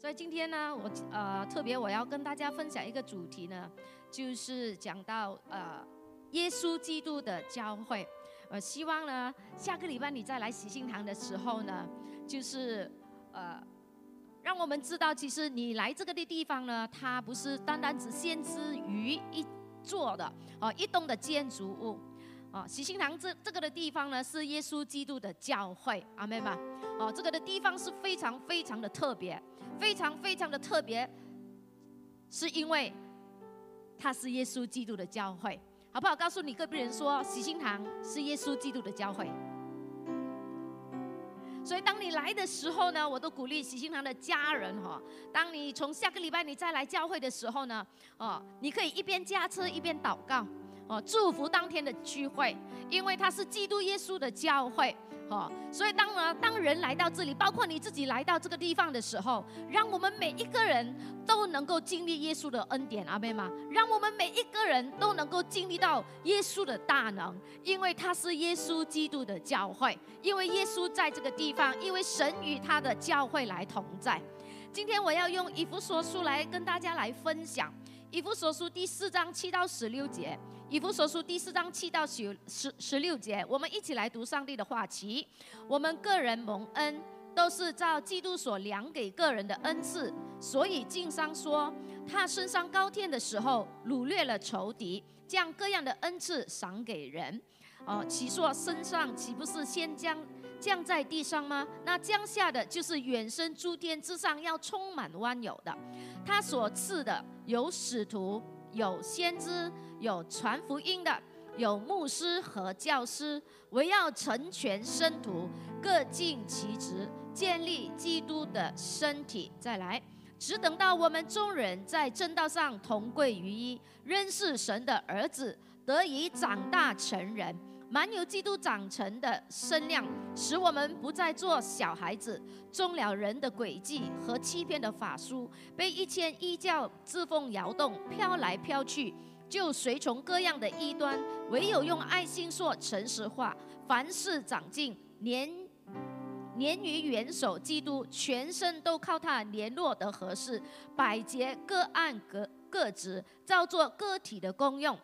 所以今天呢，我呃特别我要跟大家分享一个主题呢，就是讲到呃耶稣基督的教会。呃，希望呢下个礼拜你再来喜信堂的时候呢，就是呃让我们知道，其实你来这个的地方呢，它不是单单只限制于一座的哦一栋的建筑物。哦，喜心堂这这个的地方呢，是耶稣基督的教会，阿妹们。哦，这个的地方是非常非常的特别。非常非常的特别，是因为它是耶稣基督的教会，好不好？告诉你隔壁人说，喜心堂是耶稣基督的教会。所以当你来的时候呢，我都鼓励喜心堂的家人哈，当你从下个礼拜你再来教会的时候呢，哦，你可以一边驾车一边祷告，哦，祝福当天的聚会，因为它是基督耶稣的教会。哦，所以当呢，当人来到这里，包括你自己来到这个地方的时候，让我们每一个人都能够经历耶稣的恩典，阿妹吗？让我们每一个人都能够经历到耶稣的大能，因为他是耶稣基督的教会，因为耶稣在这个地方，因为神与他的教会来同在。今天我要用以弗所书来跟大家来分享。以弗所书第四章七到十六节，以弗所书第四章七到十十十六节，我们一起来读上帝的话题。我们个人蒙恩，都是照基督所量给个人的恩赐，所以经商说，他升上高天的时候，掳掠了仇敌，将各样的恩赐赏给人。哦，其说身上岂不是先将？降在地上吗？那降下的就是远升诸天之上，要充满万有的。他所赐的有使徒，有先知，有传福音的，有牧师和教师，围绕成全生徒，各尽其职，建立基督的身体。再来，只等到我们众人在正道上同归于一，认识神的儿子，得以长大成人。满有基督长成的身量，使我们不再做小孩子，中了人的诡计和欺骗的法术，被一千异教自奉摇动，飘来飘去，就随从各样的异端。唯有用爱心说诚实话，凡事长进，年年于元首基督，全身都靠他联络得合适，百节各按各各职，照做个体的功用。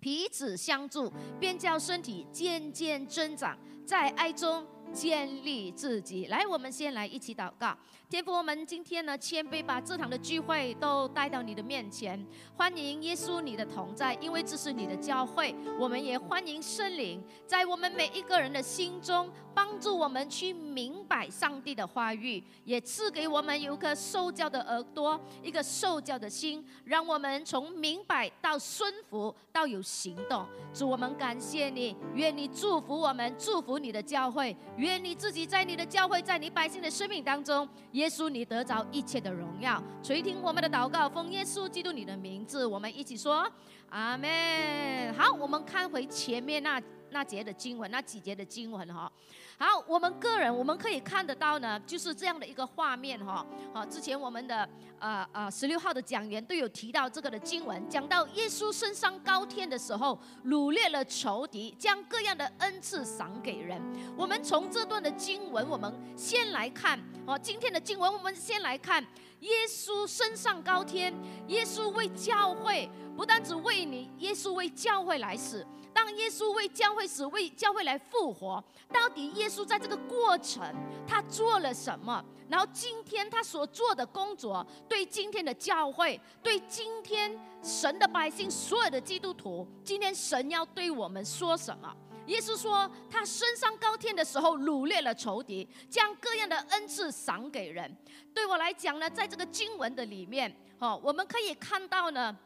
彼此相助，便叫身体渐渐增长，在爱中建立自己。来，我们先来一起祷告。天父，我们今天呢，谦卑把这场的聚会都带到你的面前，欢迎耶稣你的同在，因为这是你的教会。我们也欢迎圣灵在我们每一个人的心中，帮助我们去明白上帝的话语，也赐给我们有颗受教的耳朵，一个受教的心，让我们从明白到顺服到有行动。主，我们感谢你，愿你祝福我们，祝福你的教会，愿你自己在你的教会，在你百姓的生命当中。耶稣，你得着一切的荣耀，垂听我们的祷告，奉耶稣基督你的名字，我们一起说阿门。好，我们看回前面那那节的经文，那几节的经文哈。好，我们个人我们可以看得到呢，就是这样的一个画面哈。好，之前我们的呃呃十六号的讲员都有提到这个的经文，讲到耶稣升上高天的时候，掳掠了仇敌，将各样的恩赐赏给人。我们从这段的经文，我们先来看哦，今天的经文我们先来看耶稣升上高天，耶稣为教会，不单只为你，耶稣为教会来死。当耶稣为教会死，为教会来复活，到底耶稣在这个过程他做了什么？然后今天他所做的工作，对今天的教会，对今天神的百姓，所有的基督徒，今天神要对我们说什么？耶稣说，他升上高天的时候，掳掠了仇敌，将各样的恩赐赏给人。对我来讲呢，在这个经文的里面，哦，我们可以看到呢。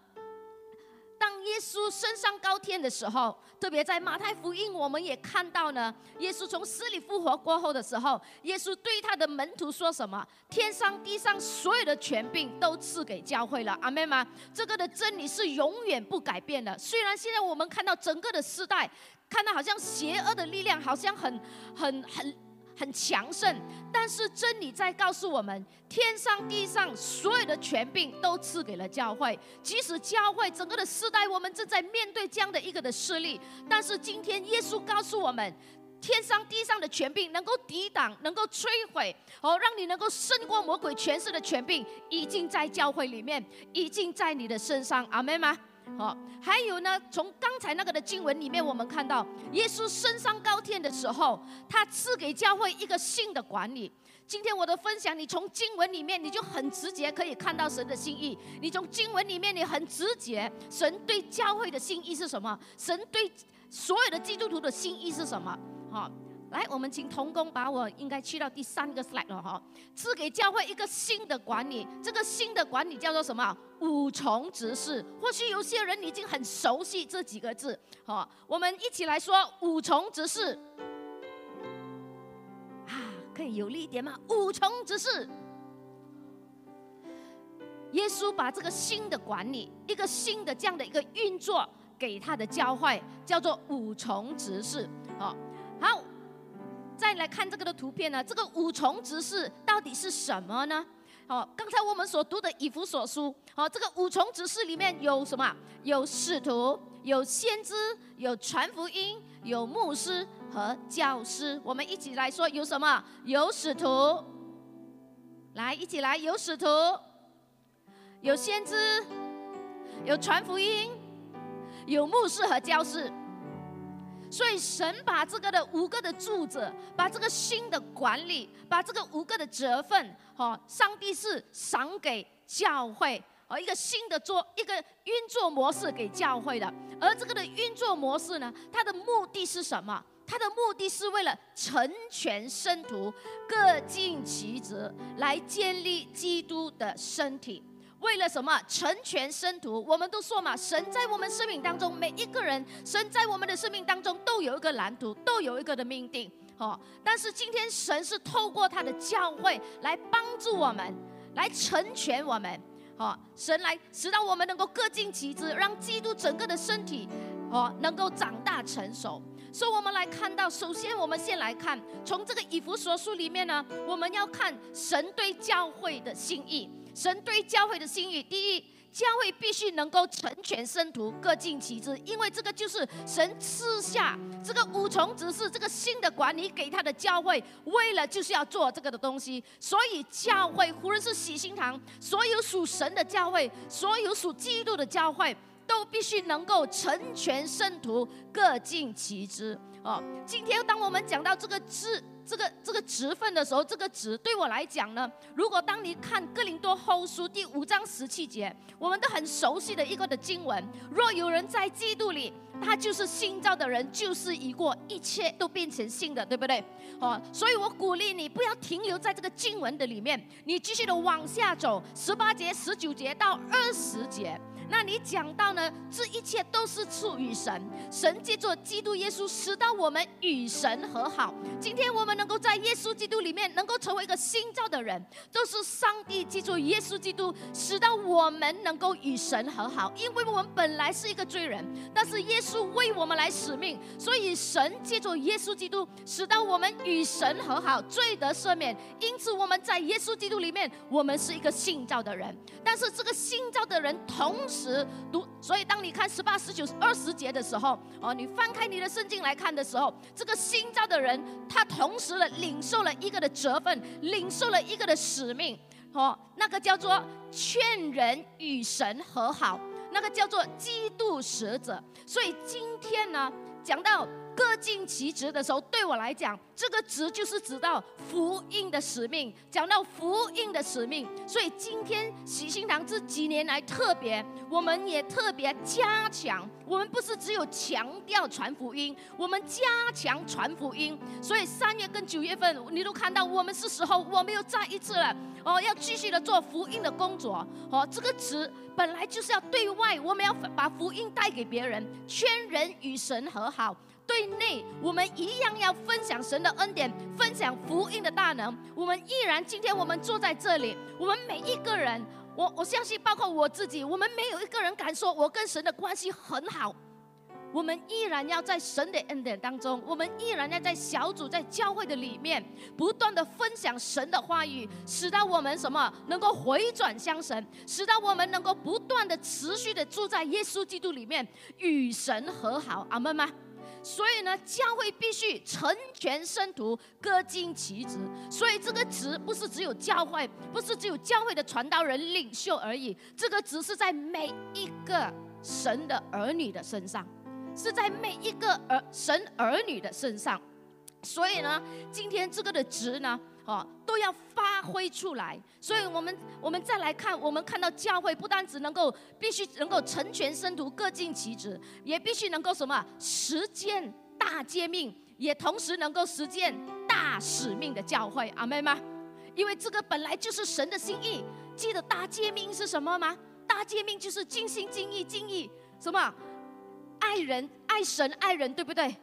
当耶稣升上高天的时候，特别在马太福音，我们也看到呢。耶稣从死里复活过后的时候，耶稣对他的门徒说什么？天上地上所有的权柄都赐给教会了，阿门吗？这个的真理是永远不改变的。虽然现在我们看到整个的时代，看到好像邪恶的力量好像很、很、很。很强盛，但是真理在告诉我们，天上地上所有的权柄都赐给了教会。即使教会整个的时代，我们正在面对这样的一个的势力，但是今天耶稣告诉我们，天上地上的权柄能够抵挡，能够摧毁，哦，让你能够胜过魔鬼权势的权柄，已经在教会里面，已经在你的身上，阿门吗？好，还有呢，从刚才那个的经文里面，我们看到耶稣升上高天的时候，他赐给教会一个新的管理。今天我的分享，你从经文里面你就很直接可以看到神的心意。你从经文里面你很直接，神对教会的心意是什么？神对所有的基督徒的心意是什么？好。来，我们请童工把我应该去到第三个 slide 了哈，赐给教会一个新的管理，这个新的管理叫做什么？五重执事。或许有些人已经很熟悉这几个字，哈，我们一起来说五重执事。啊，可以有力一点吗？五重执事。耶稣把这个新的管理，一个新的这样的一个运作给他的教会，叫做五重执事。好，好。再来看这个的图片呢，这个五重执事到底是什么呢？好，刚才我们所读的以弗所书，好，这个五重执事里面有什么？有使徒，有先知，有传福音，有牧师和教师。我们一起来说，有什么？有使徒，来一起来，有使徒，有先知，有传福音，有牧师和教师。所以神把这个的五个的柱子，把这个新的管理，把这个五个的责分，哈，上帝是赏给教会，哦，一个新的做一个运作模式给教会的。而这个的运作模式呢，它的目的是什么？它的目的是为了成全圣徒，各尽其职，来建立基督的身体。为了什么成全生徒？我们都说嘛，神在我们生命当中，每一个人，神在我们的生命当中都有一个蓝图，都有一个的命定。哦，但是今天神是透过他的教会来帮助我们，来成全我们。哦，神来使到我们能够各尽其职，让基督整个的身体，哦，能够长大成熟。所以，我们来看到，首先我们先来看从这个以弗所书里面呢，我们要看神对教会的心意。神对教会的心意，第一，教会必须能够成全生徒，各尽其职，因为这个就是神赐下这个五重指示，这个新的管理给他的教会，为了就是要做这个的东西。所以教会，无论是喜心堂，所有属神的教会，所有属基督的教会，都必须能够成全圣徒，各尽其职。哦，今天当我们讲到这个字。这个这个职分的时候，这个职对我来讲呢，如果当你看哥林多后书第五章十七节，我们都很熟悉的一个的经文：若有人在基督里，他就是新造的人，就是一过，一切都变成新的，对不对？哦，所以我鼓励你不要停留在这个经文的里面，你继续的往下走，十八节、十九节到二十节。那你讲到呢？这一切都是出于神，神借着基督耶稣使到我们与神和好。今天我们能够在耶稣基督里面能够成为一个新造的人，都是上帝借着耶稣基督使到我们能够与神和好。因为我们本来是一个罪人，但是耶稣为我们来使命，所以神借着耶稣基督使到我们与神和好，罪得赦免。因此我们在耶稣基督里面，我们是一个新造的人。但是这个新造的人同时。十读，所以当你看十八、十九、二十节的时候，哦，你翻开你的圣经来看的时候，这个新造的人，他同时的领受了一个的责份，领受了一个的使命，哦，那个叫做劝人与神和好，那个叫做基督使者。所以今天呢，讲到。各尽其职的时候，对我来讲，这个职就是指到福音的使命。讲到福音的使命，所以今天喜心堂这几年来特别，我们也特别加强。我们不是只有强调传福音，我们加强传福音。所以三月跟九月份，你都看到我们是时候，我们又再一次了哦，要继续的做福音的工作。哦，这个职本来就是要对外，我们要把福音带给别人，劝人与神和好。对内，我们一样要分享神的恩典，分享福音的大能。我们依然，今天我们坐在这里，我们每一个人，我我相信，包括我自己，我们没有一个人敢说我跟神的关系很好。我们依然要在神的恩典当中，我们依然要在小组、在教会的里面，不断的分享神的话语，使到我们什么能够回转向神，使到我们能够不断的持续的住在耶稣基督里面，与神和好。阿门吗？所以呢，教会必须成全圣徒，各尽其职。所以这个职不是只有教会，不是只有教会的传道人、领袖而已。这个职是在每一个神的儿女的身上，是在每一个儿神儿女的身上。所以呢，今天这个的职呢。哦，都要发挥出来，所以我们我们再来看，我们看到教会不单只能够必须能够成全生徒，各尽其职，也必须能够什么实践大诫命，也同时能够实践大使命的教会，阿妹吗？因为这个本来就是神的心意。记得大诫命是什么吗？大诫命就是尽心尽意尽意什么爱人爱神爱人，对不对？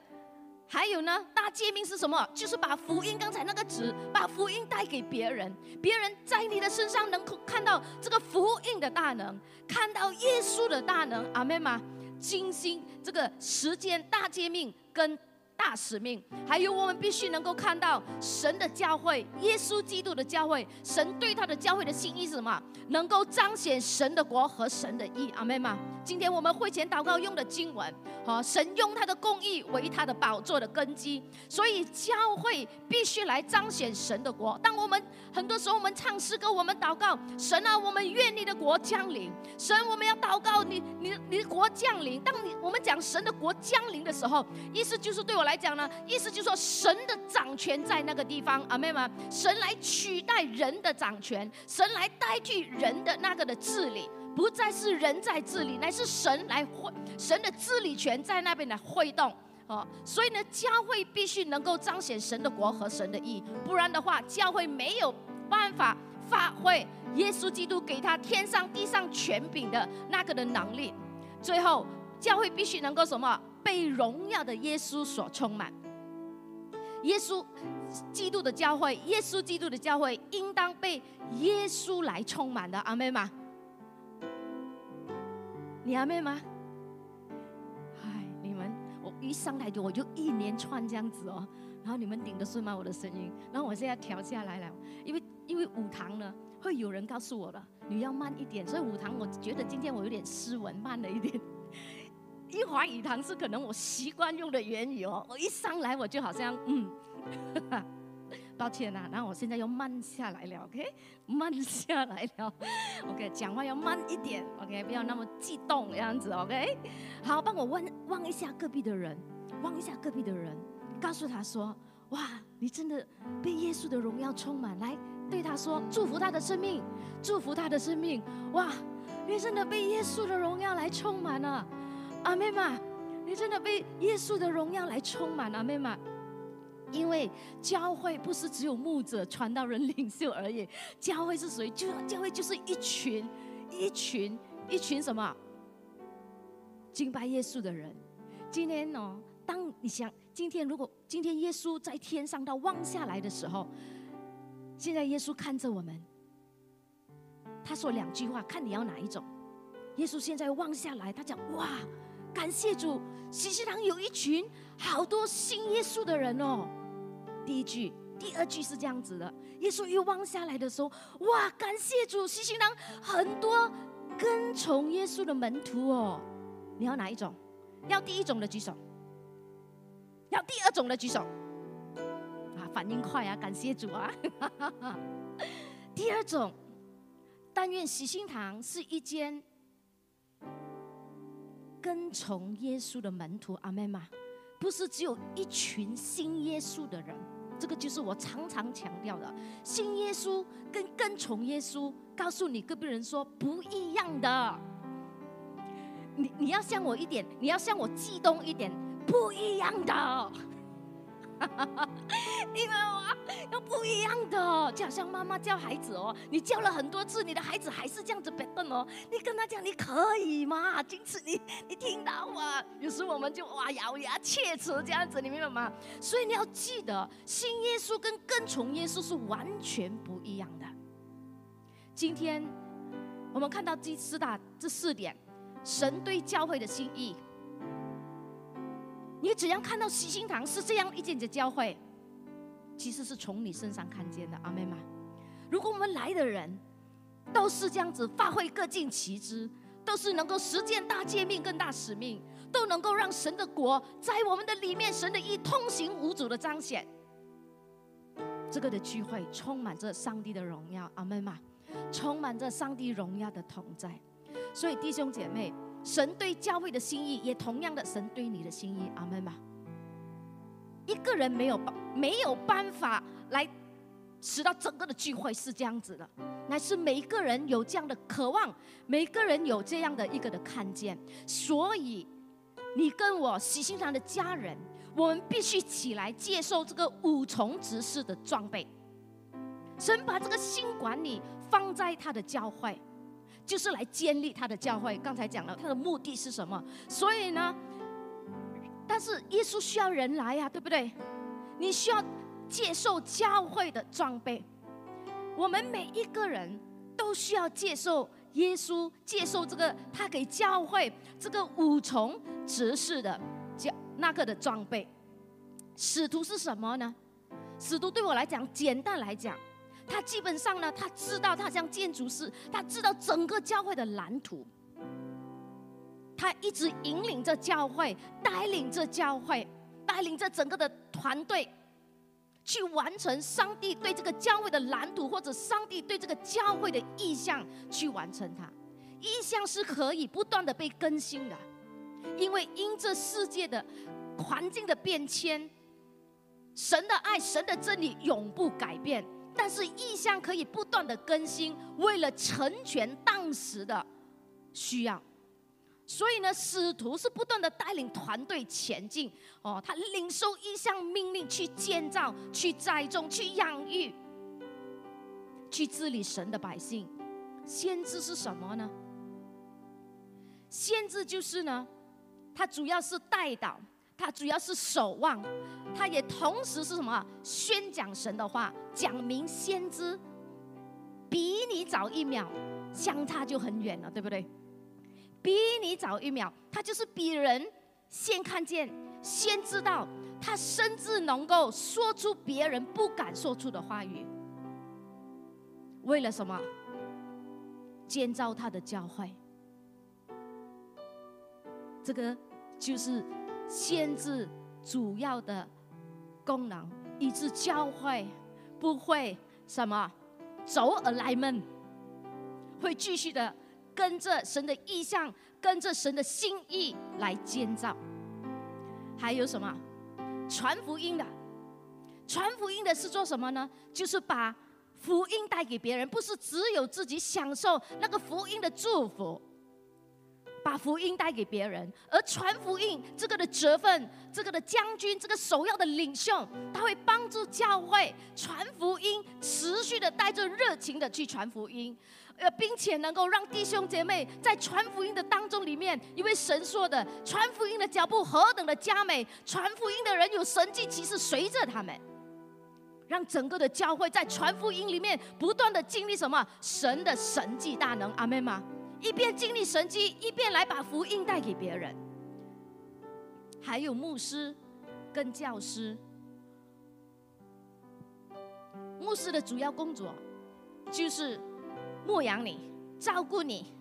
还有呢，大诫命是什么？就是把福音，刚才那个纸，把福音带给别人，别人在你的身上能够看到这个福音的大能，看到耶稣的大能，阿门吗？精心这个时间大诫命跟。大使命，还有我们必须能够看到神的教会，耶稣基督的教会，神对他的教会的心意是什么？能够彰显神的国和神的义。阿门吗？今天我们会前祷告用的经文，好，神用他的公义为他的宝座的根基，所以教会必须来彰显神的国。当我们很多时候我们唱诗歌，我们祷告，神啊，我们愿你的国降临。神，我们要祷告你，你你的国降临。当你我们讲神的国降临的时候，意思就是对我来来讲呢，意思就是说神的掌权在那个地方，阿妹们，神来取代人的掌权，神来代替人的那个的治理，不再是人在治理，乃是神来会，神的治理权在那边来挥动，哦，所以呢，教会必须能够彰显神的国和神的义，不然的话，教会没有办法发挥耶稣基督给他天上地上权柄的那个的能力，最后，教会必须能够什么？被荣耀的耶稣所充满，耶稣基督的教会，耶稣基督的教会应当被耶稣来充满的，阿妹吗？你阿妹吗？哎，你们，我一上台就我就一连串这样子哦，然后你们顶得顺吗？我的声音，然后我现在调下来了，因为因为舞堂呢，会有人告诉我的，你要慢一点，所以舞堂我觉得今天我有点斯文，慢了一点。一华语堂是可能我习惯用的言语哦，我一上来我就好像嗯，抱歉呐，然后我现在又慢下来了，OK，慢下来了，OK，讲话要慢一点，OK，不要那么激动这样子，OK，好，帮我问望一下隔壁的人，望一下隔壁的人，告诉他说，哇，你真的被耶稣的荣耀充满，来对他说，祝福他的生命，祝福他的生命，哇，你真的被耶稣的荣耀来充满了。阿妹嘛，你真的被耶稣的荣耀来充满阿妹嘛？因为教会不是只有牧者、传道人、领袖而已，教会是谁？就教会就是一群、一群、一群什么？敬拜耶稣的人。今天哦，当你想今天如果今天耶稣在天上他望下来的时候，现在耶稣看着我们，他说两句话，看你要哪一种。耶稣现在望下来，他讲哇。感谢主，喜西堂有一群好多信耶稣的人哦。第一句，第二句是这样子的：耶稣一望下来的时候，哇，感谢主，喜西堂很多跟从耶稣的门徒哦。你要哪一种？要第一种的举手。要第二种的举手。啊，反应快啊，感谢主啊。第二种，但愿喜心堂是一间。跟从耶稣的门徒，阿妹吗？不是只有一群信耶稣的人，这个就是我常常强调的，信耶稣跟跟从耶稣，告诉你隔壁人说不一样的。你你要像我一点，你要像我激动一点，不一样的。因为我要不一样的，就好像妈妈教孩子哦，你教了很多次，你的孩子还是这样子笨笨哦。你跟他讲，你可以吗？坚持你，你听到吗？有时我们就哇咬牙切齿这样子，你明白吗？所以你要记得，信耶稣跟跟从耶稣是完全不一样的。今天我们看到第四大这四点，神对教会的心意。你只要看到喜心堂是这样一间的教会，其实是从你身上看见的，阿妹吗？如果我们来的人都是这样子发挥各尽其职，都是能够实践大诫命更大使命，都能够让神的国在我们的里面，神的意通行无阻的彰显。这个的聚会充满着上帝的荣耀，阿门吗？充满着上帝荣耀的同在。所以弟兄姐妹，神对教会的心意，也同样的神对你的心意，阿门吗？一个人没有办没有办法来使到整个的聚会是这样子的，乃是每一个人有这样的渴望，每一个人有这样的一个的看见，所以你跟我喜心堂的家人。我们必须起来接受这个五重执事的装备。神把这个新管理放在他的教会，就是来建立他的教会。刚才讲了他的目的是什么？所以呢，但是耶稣需要人来呀，对不对？你需要接受教会的装备。我们每一个人都需要接受耶稣，接受这个他给教会这个五重执事的教。那个的装备，使徒是什么呢？使徒对我来讲，简单来讲，他基本上呢，他知道他像建筑师，他知道整个教会的蓝图，他一直引领着教会，带领着教会，带领着整个的团队，去完成上帝对这个教会的蓝图，或者上帝对这个教会的意向去完成它。意向是可以不断的被更新的。因为因这世界的环境的变迁，神的爱、神的真理永不改变，但是意象可以不断的更新，为了成全当时的需要。所以呢，使徒是不断的带领团队前进。哦，他领受意象命令去建造、去栽种、去养育、去治理神的百姓。先知是什么呢？先知就是呢。他主要是带导，他主要是守望，他也同时是什么？宣讲神的话，讲明先知，比你早一秒，相差就很远了，对不对？比你早一秒，他就是比人先看见，先知道，他甚至能够说出别人不敢说出的话语。为了什么？建造他的教会，这个。就是限制主要的功能，以致教会不会什么走而来们，会继续的跟着神的意向，跟着神的心意来建造。还有什么传福音的？传福音的是做什么呢？就是把福音带给别人，不是只有自己享受那个福音的祝福。把福音带给别人，而传福音这个的责份，这个的将军，这个首要的领袖，他会帮助教会传福音，持续的带着热情的去传福音，呃，并且能够让弟兄姐妹在传福音的当中里面，因为神说的，传福音的脚步何等的佳美，传福音的人有神迹奇事随着他们，让整个的教会在传福音里面不断的经历什么神的神迹大能，阿门吗？一边经历神迹，一边来把福音带给别人。还有牧师跟教师，牧师的主要工作就是牧养你、照顾你、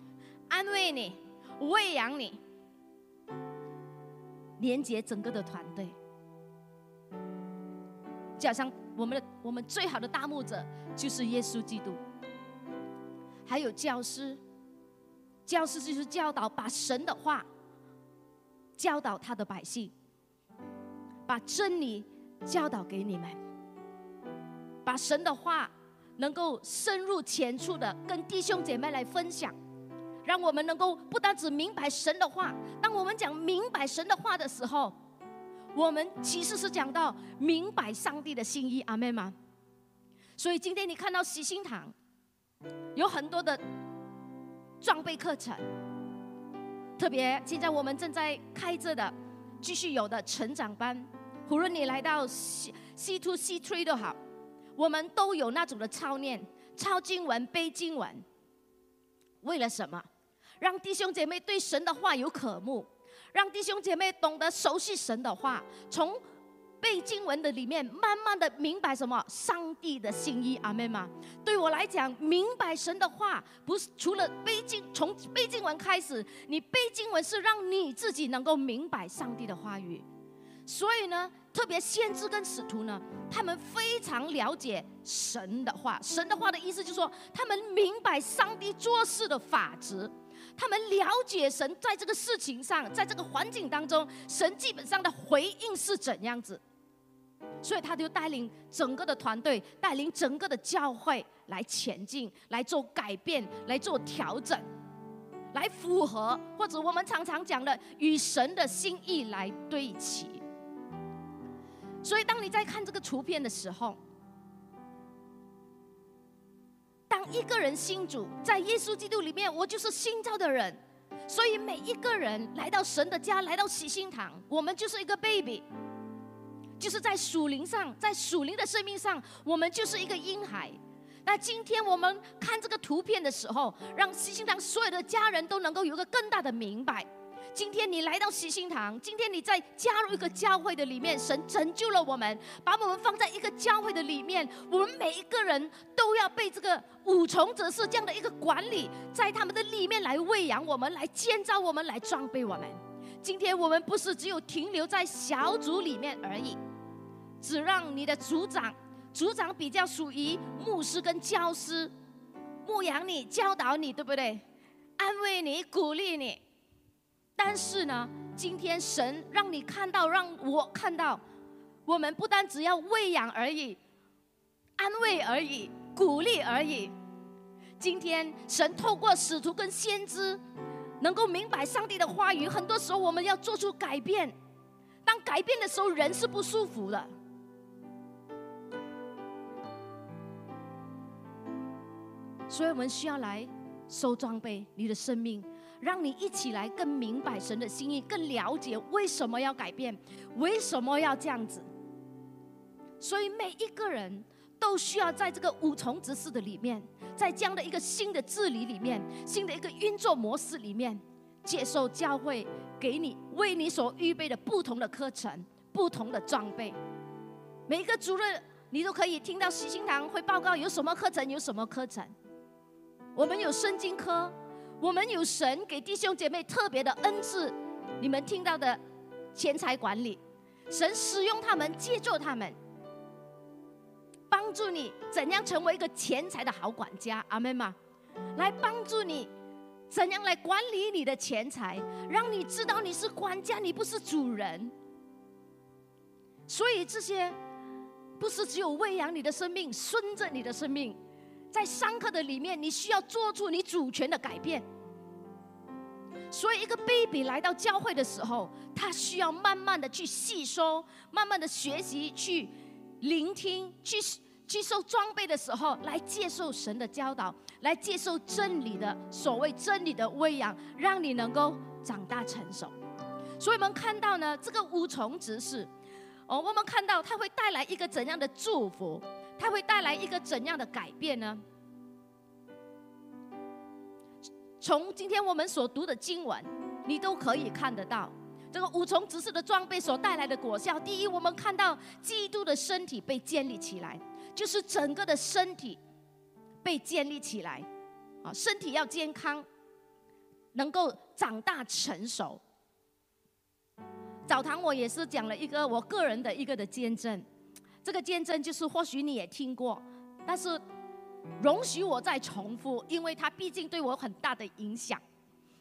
安慰你、喂养你，连接整个的团队。就好像我们的我们最好的大牧者就是耶稣基督，还有教师。教师就是教导，把神的话教导他的百姓，把真理教导给你们，把神的话能够深入浅出的跟弟兄姐妹来分享，让我们能够不单只明白神的话。当我们讲明白神的话的时候，我们其实是讲到明白上帝的心意。阿妹吗？所以今天你看到喜心堂有很多的。装备课程，特别现在我们正在开着的，继续有的成长班，无论你来到 C C two C three 都好，我们都有那种的操练、抄经文、背经文。为了什么？让弟兄姐妹对神的话有渴慕，让弟兄姐妹懂得熟悉神的话，从背经文的里面，慢慢的明白什么？上帝的心意，阿妹吗？对我来讲，明白神的话，不是除了背经，从背经文开始，你背经文是让你自己能够明白上帝的话语。所以呢，特别先知跟使徒呢，他们非常了解神的话。神的话的意思就是说，他们明白上帝做事的法则。他们了解神在这个事情上，在这个环境当中，神基本上的回应是怎样子，所以他就带领整个的团队，带领整个的教会来前进，来做改变，来做调整，来符合或者我们常常讲的与神的心意来对齐。所以当你在看这个图片的时候，当一个人信主，在耶稣基督里面，我就是新造的人。所以每一个人来到神的家，来到喜心堂，我们就是一个 baby，就是在属灵上，在属灵的生命上，我们就是一个婴孩。那今天我们看这个图片的时候，让西心堂所有的家人都能够有个更大的明白。今天你来到西心堂，今天你在加入一个教会的里面，神拯救了我们，把我们放在一个教会的里面，我们每一个人都要被这个五重则是这样的一个管理，在他们的里面来喂养我们，来建造我们，来装备我们。今天我们不是只有停留在小组里面而已，只让你的组长，组长比较属于牧师跟教师，牧养你、教导你，对不对？安慰你、鼓励你。但是呢，今天神让你看到，让我看到，我们不单只要喂养而已，安慰而已，鼓励而已。今天神透过使徒跟先知，能够明白上帝的话语。很多时候我们要做出改变，当改变的时候，人是不舒服的。所以我们需要来收装备你的生命。让你一起来更明白神的心意，更了解为什么要改变，为什么要这样子。所以每一个人都需要在这个五重执事的里面，在这样的一个新的治理里面，新的一个运作模式里面，接受教会给你为你所预备的不同的课程、不同的装备。每一个主任，你都可以听到喜心堂会报告有什么课程，有什么课程。我们有圣经科。我们有神给弟兄姐妹特别的恩赐，你们听到的钱财管理，神使用他们，借助他们，帮助你怎样成为一个钱财的好管家，阿门吗？来帮助你怎样来管理你的钱财，让你知道你是管家，你不是主人。所以这些不是只有喂养你的生命，顺着你的生命。在上课的里面，你需要做出你主权的改变。所以，一个 baby 来到教会的时候，他需要慢慢的去吸收，慢慢的学习，去聆听，去去受装备的时候，来接受神的教导，来接受真理的所谓真理的喂养，让你能够长大成熟。所以我们看到呢，这个五重执事，哦，我们看到它会带来一个怎样的祝福？它会带来一个怎样的改变呢？从今天我们所读的经文，你都可以看得到这个五重执事的装备所带来的果效。第一，我们看到基督的身体被建立起来，就是整个的身体被建立起来，啊，身体要健康，能够长大成熟。澡堂我也是讲了一个我个人的一个的见证。这个见证就是，或许你也听过，但是容许我再重复，因为它毕竟对我很大的影响，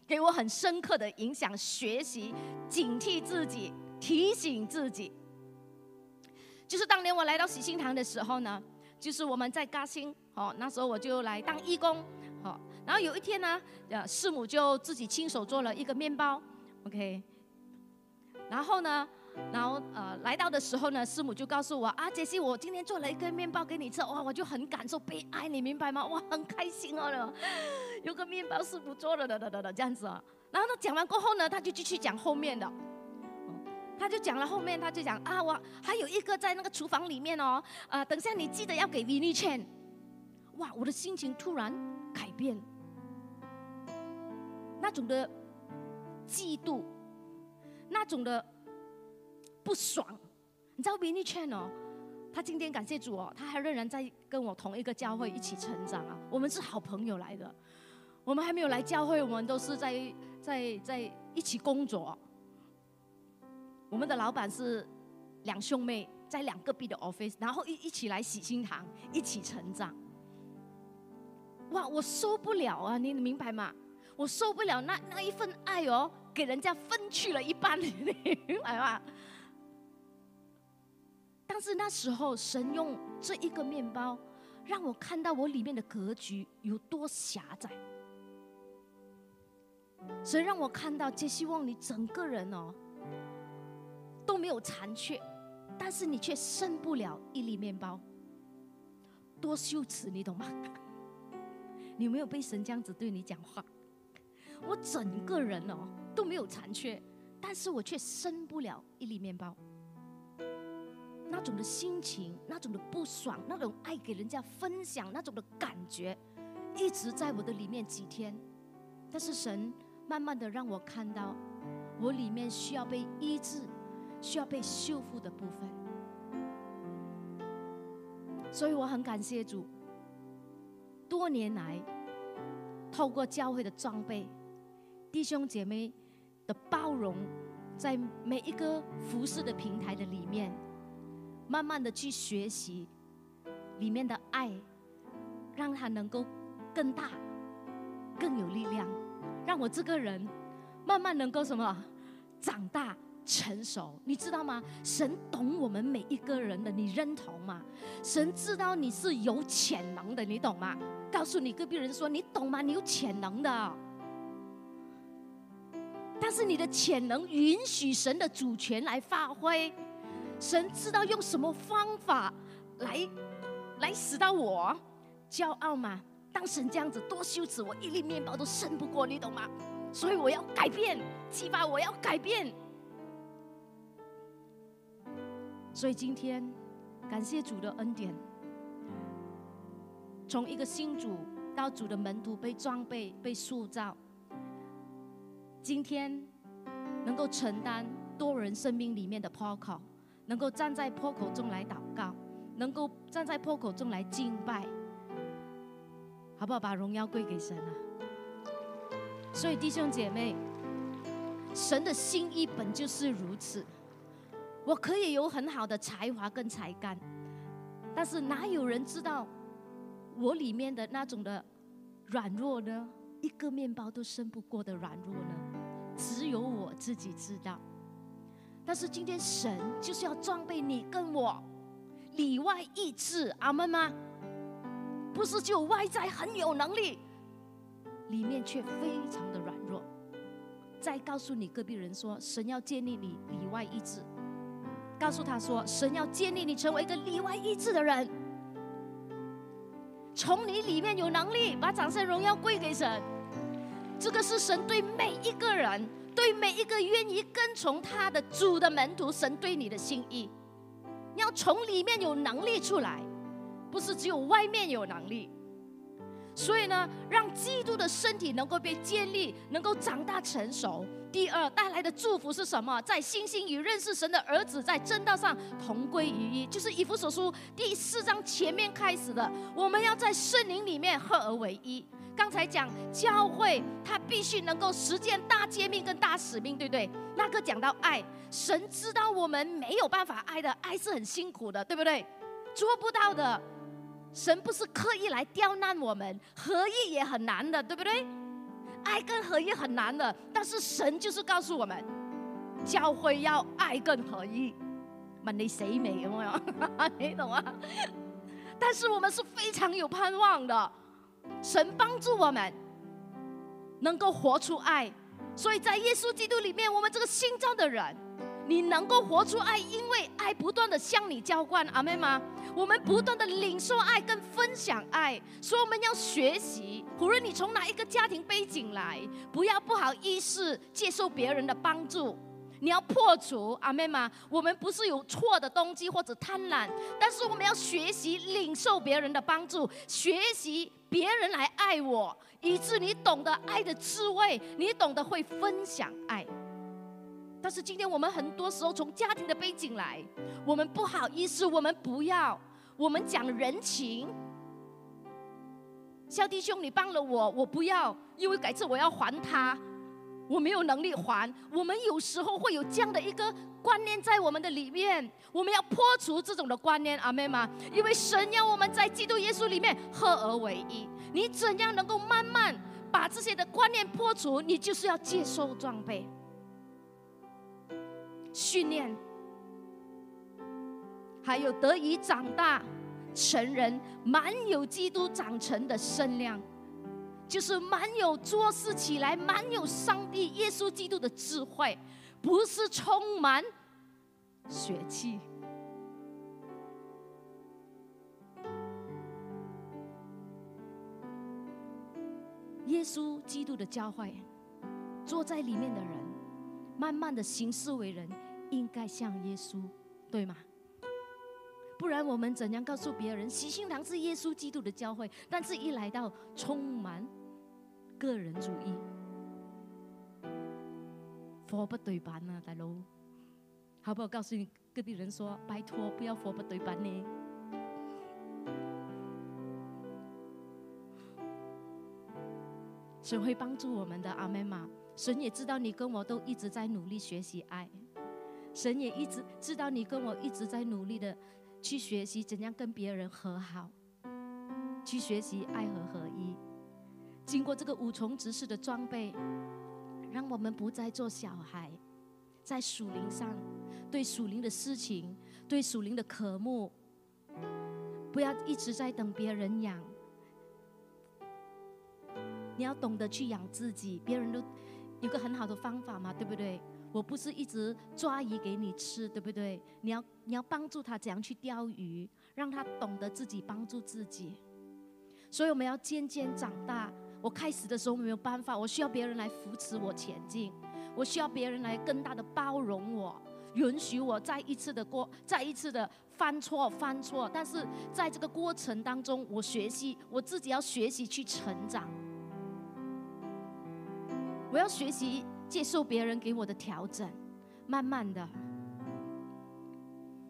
给我很深刻的影响。学习、警惕自己、提醒自己，就是当年我来到喜心堂的时候呢，就是我们在嘉兴哦，那时候我就来当义工哦，然后有一天呢，呃，师母就自己亲手做了一个面包，OK，然后呢。然后呃，来到的时候呢，师母就告诉我啊，杰西，我今天做了一个面包给你吃，哇，我就很感受被爱，你明白吗？哇，很开心哦，有个面包师傅做了的的的的这样子啊。然后他讲完过后呢，他就继续讲后面的，他就讲了后面，他就讲啊，我还有一个在那个厨房里面哦，啊，等下你记得要给 Vinny Chen。哇，我的心情突然改变，那种的嫉妒，那种的。不爽，你知道 Vinny Chan 哦，他今天感谢主哦，他还仍然在跟我同一个教会一起成长啊，我们是好朋友来的。我们还没有来教会，我们都是在在在一起工作。我们的老板是两兄妹，在两个 B 的 office，然后一一起来喜心堂，一起成长。哇，我受不了啊！你明白吗？我受不了那那一份爱哦，给人家分去了一半，你明白吗？但是那时候，神用这一个面包，让我看到我里面的格局有多狭窄。神让我看到，希望你整个人哦都没有残缺，但是你却剩不了一粒面包，多羞耻，你懂吗？你有没有被神这样子对你讲话？我整个人哦都没有残缺，但是我却剩不了一粒面包。那种的心情，那种的不爽，那种爱给人家分享那种的感觉，一直在我的里面几天。但是神慢慢的让我看到，我里面需要被医治、需要被修复的部分。所以我很感谢主，多年来透过教会的装备、弟兄姐妹的包容，在每一个服饰的平台的里面。慢慢的去学习里面的爱，让他能够更大、更有力量，让我这个人慢慢能够什么长大成熟，你知道吗？神懂我们每一个人的，你认同吗？神知道你是有潜能的，你懂吗？告诉你隔壁人说，你懂吗？你有潜能的，但是你的潜能允许神的主权来发挥。神知道用什么方法来来使到我骄傲吗？当神这样子多羞耻，我一粒面包都胜不过，你懂吗？所以我要改变，激发我要改变。所以今天感谢主的恩典，从一个新主到主的门徒被装备、被塑造，今天能够承担多人生命里面的 p o c 能够站在破口中来祷告，能够站在破口中来敬拜，好不好？把荣耀归给神啊！所以弟兄姐妹，神的心意本就是如此。我可以有很好的才华跟才干，但是哪有人知道我里面的那种的软弱呢？一个面包都生不过的软弱呢？只有我自己知道。但是今天神就是要装备你跟我里外一致，阿门吗？不是只有外在很有能力，里面却非常的软弱。再告诉你隔壁人说，神要建立你里外一致。告诉他说，神要建立你成为一个里外一致的人。从你里面有能力，把掌声荣耀归给神。这个是神对每一个人。对每一个愿意跟从他的主的门徒，神对你的心意，你要从里面有能力出来，不是只有外面有能力。所以呢，让基督的身体能够被建立，能够长大成熟。第二带来的祝福是什么？在信心与认识神的儿子在正道上同归于一，就是以弗所书第四章前面开始的，我们要在圣灵里面合而为一。刚才讲教会，它必须能够实践大诫命跟大使命，对不对？那个讲到爱，神知道我们没有办法爱的，爱是很辛苦的，对不对？做不到的，神不是刻意来刁难我们，合一也很难的，对不对？爱跟合一很难的，但是神就是告诉我们，教会要爱更合一。问你死没有没有？你懂吗？但是我们是非常有盼望的。神帮助我们能够活出爱，所以在耶稣基督里面，我们这个新造的人，你能够活出爱，因为爱不断的向你浇灌，阿妹吗？我们不断的领受爱跟分享爱，所以我们要学习，无论你从哪一个家庭背景来，不要不好意思接受别人的帮助。你要破除阿妹吗？我们不是有错的动机或者贪婪，但是我们要学习领受别人的帮助，学习别人来爱我，以致你懂得爱的滋味，你懂得会分享爱。但是今天我们很多时候从家庭的背景来，我们不好意思，我们不要，我们讲人情。小弟兄，你帮了我，我不要，因为改次我要还他，我没有能力还。我们有时候会有这样的一个观念在我们的里面，我们要破除这种的观念，阿妹吗？因为神要我们在基督耶稣里面合而为一。你怎样能够慢慢把这些的观念破除？你就是要接受装备。训练，还有得以长大成人，满有基督长成的身量，就是满有做事起来满有上帝耶稣基督的智慧，不是充满血气。耶稣基督的教会，坐在里面的人。慢慢的行事为人，应该像耶稣，对吗？不然我们怎样告诉别人，喜信堂是耶稣基督的教会？但是一来到充满个人主义，佛不对版啊，大佬，好不好？告诉你隔壁人说，拜托不要佛不对版呢。神会帮助我们的，阿门吗？神也知道你跟我都一直在努力学习爱，神也一直知道你跟我一直在努力的去学习怎样跟别人和好，去学习爱和合一。经过这个五重执事的装备，让我们不再做小孩，在属灵上对属灵的事情、对属灵的渴慕，不要一直在等别人养，你要懂得去养自己，别人都。有个很好的方法嘛，对不对？我不是一直抓鱼给你吃，对不对？你要你要帮助他怎样去钓鱼，让他懂得自己帮助自己。所以我们要渐渐长大。我开始的时候没有办法，我需要别人来扶持我前进，我需要别人来更大的包容我，允许我再一次的过，再一次的犯错犯错。但是在这个过程当中，我学习，我自己要学习去成长。我要学习接受别人给我的调整，慢慢的。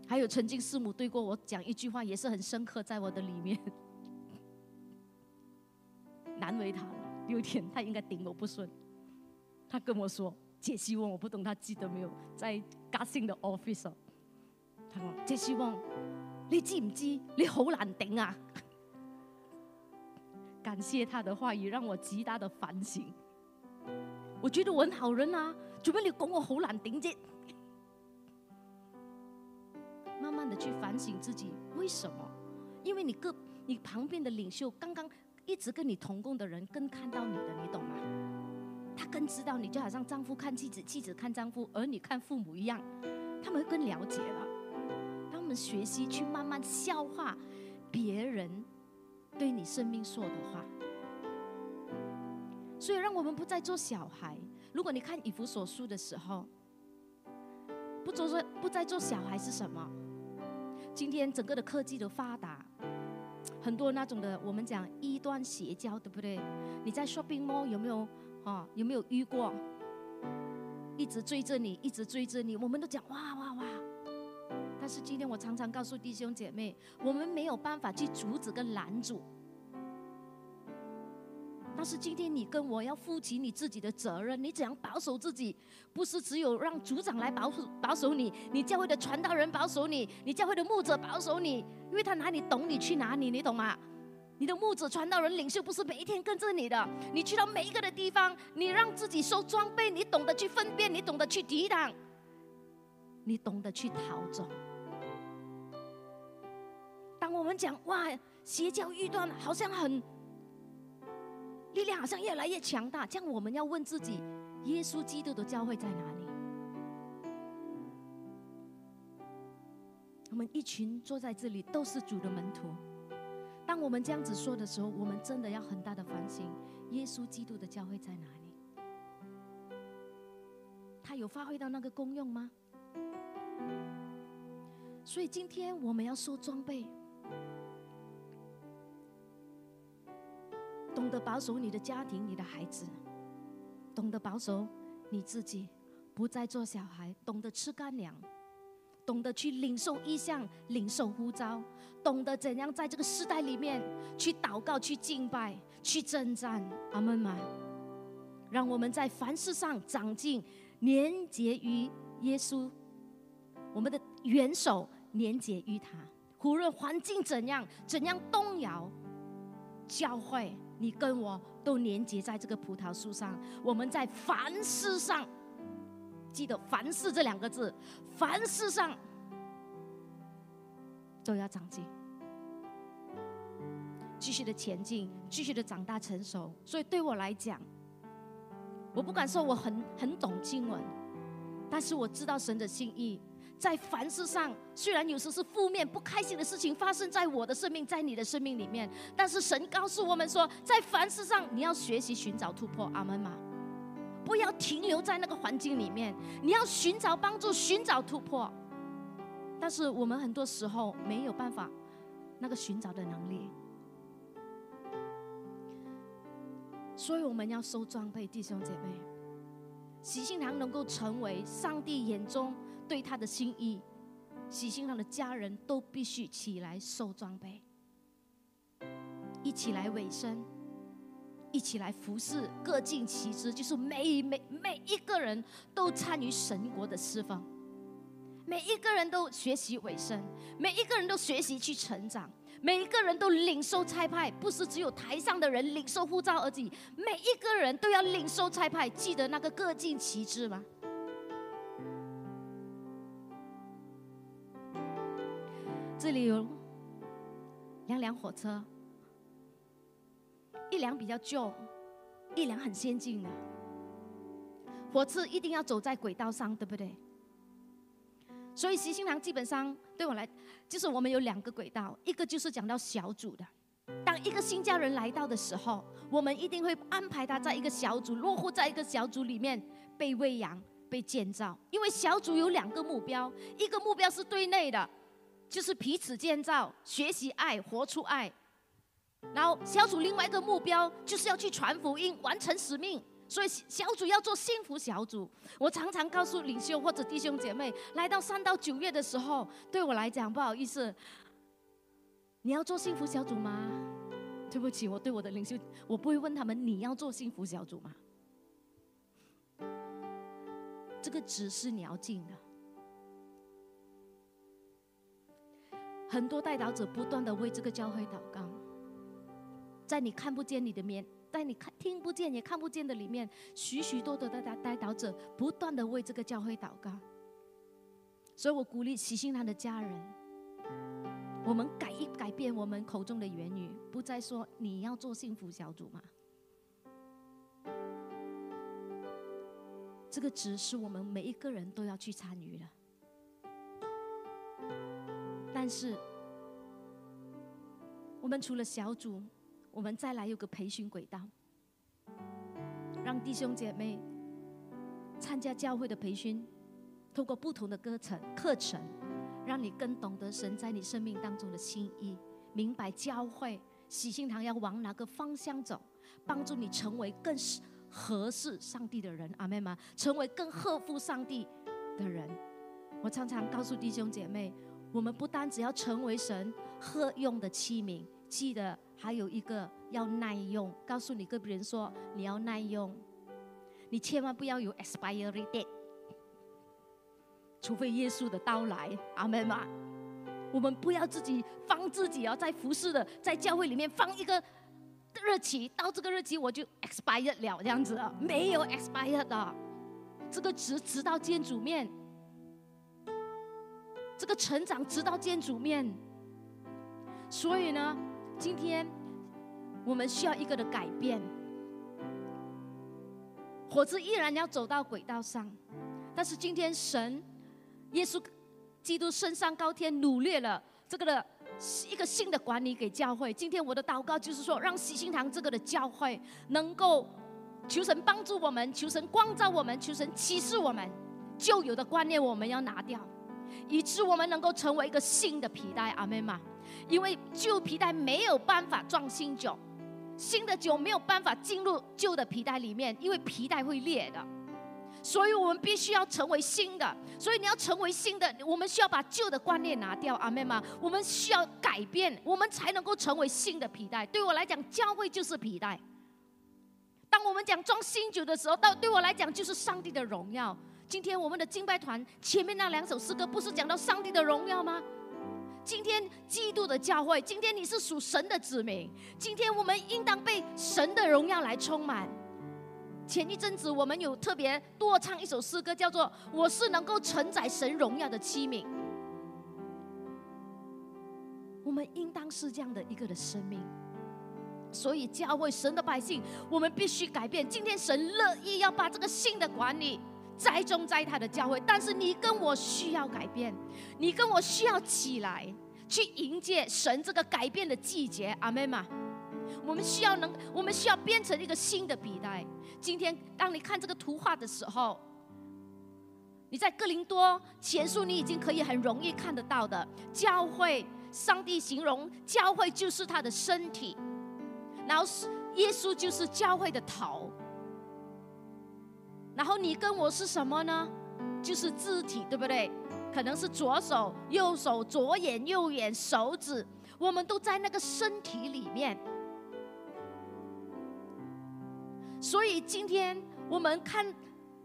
还有曾经师母对过我讲一句话，也是很深刻在我的里面。难为他了，有一天他应该顶我不顺。他跟我说：“杰希望，我不懂他记得没有？在嘉兴的 office，他说：杰希望，你知唔知你好难顶啊？” 感谢他的话语，让我极大的反省。我觉得我很好人啊，除非你讲我好难顶啫？慢慢的去反省自己，为什么？因为你个你旁边的领袖刚刚一直跟你同工的人更看到你的，你懂吗？他更知道你就好像丈夫看妻子，妻子看丈夫，儿女看父母一样，他们会更了解了。当我们学习去慢慢消化别人对你生命说的话。所以，让我们不再做小孩。如果你看以弗所书的时候，不做做不再做小孩是什么？今天整个的科技都发达，很多那种的我们讲一端邪教，对不对？你在 shopping mall 有没有啊？有没有遇过？一直追着你，一直追着你，我们都讲哇哇哇。但是今天我常常告诉弟兄姐妹，我们没有办法去阻止跟拦阻。但是今天你跟我要负起你自己的责任，你怎样保守自己？不是只有让组长来保守保守你，你教会的传道人保守你，你教会的牧者保守你，因为他哪里懂你去哪里，你懂吗？你的牧者、传道人、领袖不是每一天跟着你的，你去到每一个的地方，你让自己收装备，你懂得去分辨，你懂得去抵挡，你懂得去逃走。当我们讲哇，邪教预断好像很。力量好像越来越强大，这样我们要问自己：耶稣基督的教会在哪里？我们一群坐在这里都是主的门徒。当我们这样子说的时候，我们真的要很大的反省：耶稣基督的教会在哪里？他有发挥到那个功用吗？所以今天我们要说装备。懂得保守你的家庭、你的孩子，懂得保守你自己，不再做小孩，懂得吃干粮，懂得去领受意象、领受呼召，懂得怎样在这个时代里面去祷告、去敬拜、去征战。阿门吗？让我们在凡事上长进，连结于耶稣，我们的元首连结于他。无论环境怎样，怎样动摇，教会你跟我都连接在这个葡萄树上。我们在凡事上，记得“凡事”这两个字，凡事上都要长进，继续的前进，继续的长大成熟。所以对我来讲，我不敢说我很很懂经文，但是我知道神的心意。在凡事上，虽然有时是负面、不开心的事情发生在我的生命，在你的生命里面，但是神告诉我们说，在凡事上你要学习寻找突破。阿门吗？不要停留在那个环境里面，你要寻找帮助，寻找突破。但是我们很多时候没有办法那个寻找的能力，所以我们要收装备，弟兄姐妹。喜信堂能够成为上帝眼中。对他的心意，喜心上的家人都必须起来收装备，一起来委身，一起来服侍，各尽其职，就是每每每一个人都参与神国的释放，每一个人都学习委身，每一个人都学习去成长，每一个人都领受差派，不是只有台上的人领受护照而已，每一个人都要领受差派，记得那个各尽其职吗？这里有两辆火车，一辆比较旧，一辆很先进的。火车一定要走在轨道上，对不对？所以习新堂基本上对我来，就是我们有两个轨道，一个就是讲到小组的。当一个新家人来到的时候，我们一定会安排他在一个小组，落户在一个小组里面被喂养、被建造。因为小组有两个目标，一个目标是对内的。就是彼此建造，学习爱，活出爱。然后小组另外一个目标就是要去传福音，完成使命。所以小组要做幸福小组。我常常告诉领袖或者弟兄姐妹，来到三到九月的时候，对我来讲不好意思，你要做幸福小组吗？对不起，我对我的领袖，我不会问他们你要做幸福小组吗？这个值是你要进的。很多代祷者不断的为这个教会祷告，在你看不见你的面，在你看听不见也看不见的里面，许许多多的代代祷者不断的为这个教会祷告。所以我鼓励喜信堂的家人，我们改一改变我们口中的言语，不再说你要做幸福小组嘛。这个值是我们每一个人都要去参与的。但是，我们除了小组，我们再来有个培训轨道，让弟兄姐妹参加教会的培训，通过不同的课程课程，让你更懂得神在你生命当中的心意，明白教会喜信堂要往哪个方向走，帮助你成为更合适上帝的人，阿妹们？成为更合乎上帝的人。我常常告诉弟兄姐妹。我们不单只要成为神喝用的器皿，记得还有一个要耐用。告诉你跟别人说，你要耐用，你千万不要有 expiry date，除非耶稣的到来。阿门吗？我们不要自己放自己啊，在服侍的，在教会里面放一个日期，到这个日期我就 expired 了，这样子啊，没有 expired 的，这个直直到见主面。这个成长直到见主面，所以呢，今天我们需要一个的改变。火车依然要走到轨道上，但是今天神、耶稣、基督升上高天，努力了这个的一个新的管理给教会。今天我的祷告就是说，让喜心堂这个的教会能够求神帮助我们，求神光照我们，求神启示我们，旧有的观念我们要拿掉。以致我们能够成为一个新的皮带，阿妹嘛。因为旧皮带没有办法装新酒，新的酒没有办法进入旧的皮带里面，因为皮带会裂的。所以我们必须要成为新的。所以你要成为新的，我们需要把旧的观念拿掉，阿妹吗？我们需要改变，我们才能够成为新的皮带。对我来讲，教会就是皮带。当我们讲装新酒的时候，到对我来讲就是上帝的荣耀。今天我们的敬拜团前面那两首诗歌，不是讲到上帝的荣耀吗？今天基督的教会，今天你是属神的子民，今天我们应当被神的荣耀来充满。前一阵子我们有特别多唱一首诗歌，叫做《我是能够承载神荣耀的器皿》。我们应当是这样的一个的生命。所以，教会神的百姓，我们必须改变。今天神乐意要把这个信的管理栽种在他的教会，但是你跟我需要改变，你跟我需要起来，去迎接神这个改变的季节。阿门嘛？我们需要能，我们需要变成一个新的笔袋。今天，当你看这个图画的时候，你在哥林多前书，你已经可以很容易看得到的教会。上帝形容教会就是他的身体。然后耶稣就是教会的头，然后你跟我是什么呢？就是肢体，对不对？可能是左手、右手、左眼、右眼、手指，我们都在那个身体里面。所以今天我们看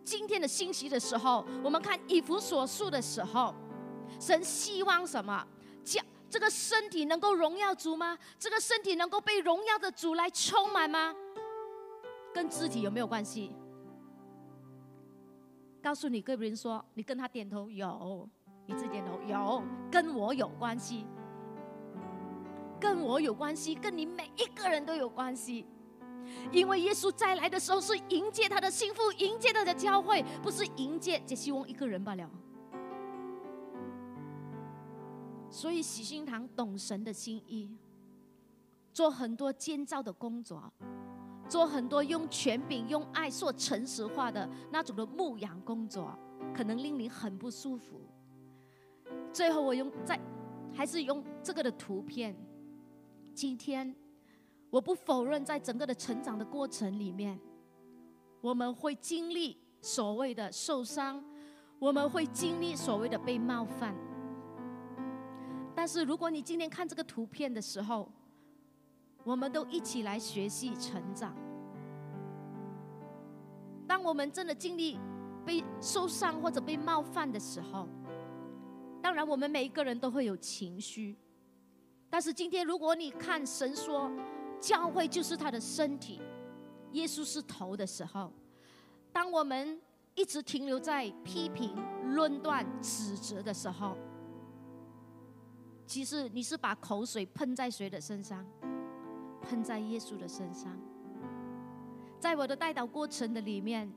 今天的信息的时候，我们看以弗所述的时候，神希望什么？叫。这个身体能够荣耀主吗？这个身体能够被荣耀的主来充满吗？跟肢体有没有关系？告诉你个人说，你跟他点头有，你自点头有，跟我有关系，跟我有关系，跟你每一个人都有关系。因为耶稣再来的时候是迎接他的心腹，迎接他的教会，不是迎接只希望一个人罢了。所以喜心堂懂神的心意，做很多建造的工作，做很多用权柄、用爱、做诚实化的那种的牧养工作，可能令你很不舒服。最后，我用在还是用这个的图片。今天，我不否认，在整个的成长的过程里面，我们会经历所谓的受伤，我们会经历所谓的被冒犯。但是，如果你今天看这个图片的时候，我们都一起来学习成长。当我们真的经历被受伤或者被冒犯的时候，当然我们每一个人都会有情绪。但是今天，如果你看神说教会就是他的身体，耶稣是头的时候，当我们一直停留在批评、论断、指责的时候，其实你是把口水喷在谁的身上？喷在耶稣的身上。在我的带导过程的里面，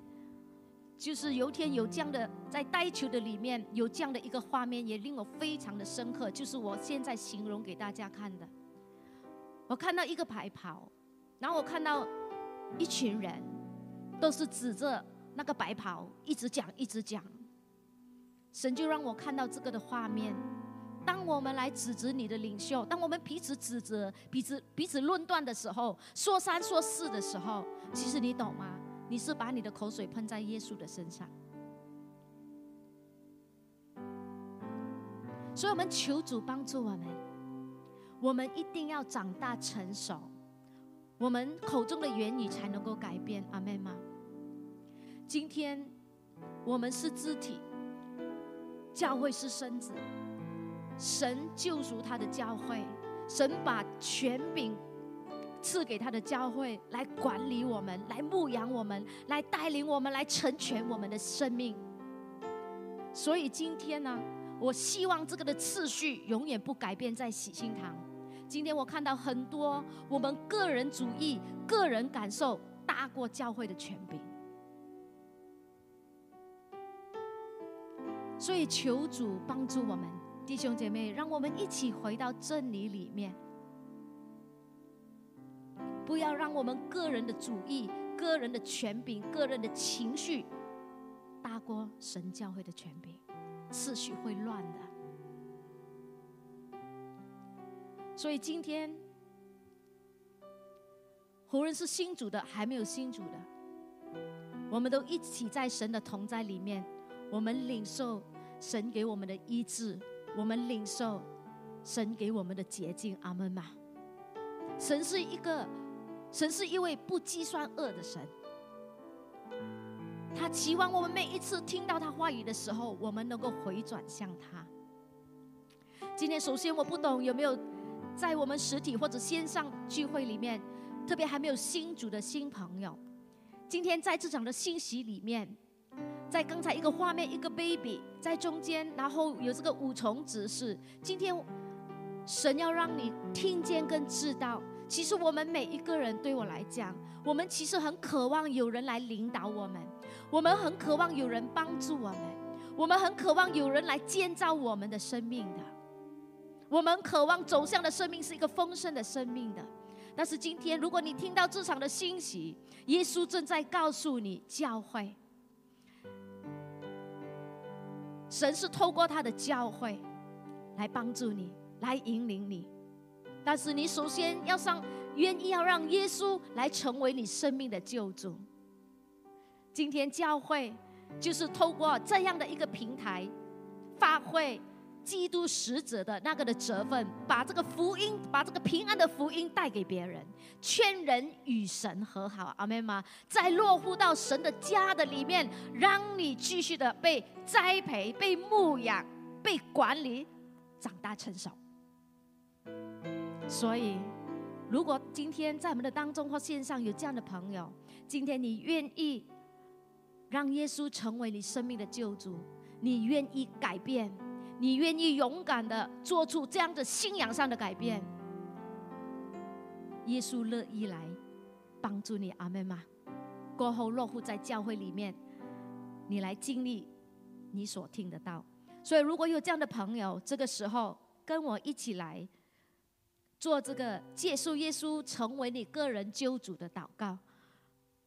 就是有天有这样的在带球的里面有这样的一个画面，也令我非常的深刻。就是我现在形容给大家看的。我看到一个白袍，然后我看到一群人，都是指着那个白袍一直讲一直讲。神就让我看到这个的画面。当我们来指责你的领袖，当我们彼此指责、彼此彼此论断的时候，说三说四的时候，其实你懂吗？你是把你的口水喷在耶稣的身上。所以，我们求主帮助我们，我们一定要长大成熟，我们口中的言语才能够改变。阿妹吗？今天我们是肢体，教会是身子。神救赎他的教会，神把权柄赐给他的教会，来管理我们，来牧养我们，来带领我们，来成全我们的生命。所以今天呢，我希望这个的次序永远不改变，在喜心堂。今天我看到很多我们个人主义、个人感受大过教会的权柄，所以求主帮助我们。弟兄姐妹，让我们一起回到真理里面，不要让我们个人的主义、个人的权柄、个人的情绪大过神教会的权柄，次序会乱的。所以今天，无论是新主的，还没有新主的，我们都一起在神的同在里面，我们领受神给我们的医治，我们领受神给我们的洁净。阿门嘛！神是一个，神是一位不计算恶的神。他期望我们每一次听到他话语的时候，我们能够回转向他。今天，首先我不懂有没有在我们实体或者线上聚会里面，特别还没有新主的新朋友。今天在这场的信息里面，在刚才一个画面，一个 baby 在中间，然后有这个五重指示。今天神要让你听见跟知道，其实我们每一个人，对我来讲，我们其实很渴望有人来领导我们，我们很渴望有人帮助我们，我们很渴望有人来建造我们的生命的，我们渴望走向的生命是一个丰盛的生命的。但是今天，如果你听到这场的信息，耶稣正在告诉你，教会，神是透过他的教会来帮助你，来引领你。但是你首先要上，愿意要让耶稣来成为你生命的救主。今天教会就是透过这样的一个平台发挥。基督使者的那个的责分，把这个福音，把这个平安的福音带给别人，劝人与神和好，阿门吗？再落户到神的家的里面，让你继续的被栽培、被牧养、被管理，长大成熟。所以，如果今天在我们的当中或线上有这样的朋友，今天你愿意让耶稣成为你生命的救主，你愿意改变。你愿意勇敢的做出这样的信仰上的改变，耶稣乐意来帮助你，阿门吗？过后落户在教会里面，你来经历你所听得到。所以如果有这样的朋友，这个时候跟我一起来做这个接受耶稣成为你个人救主的祷告，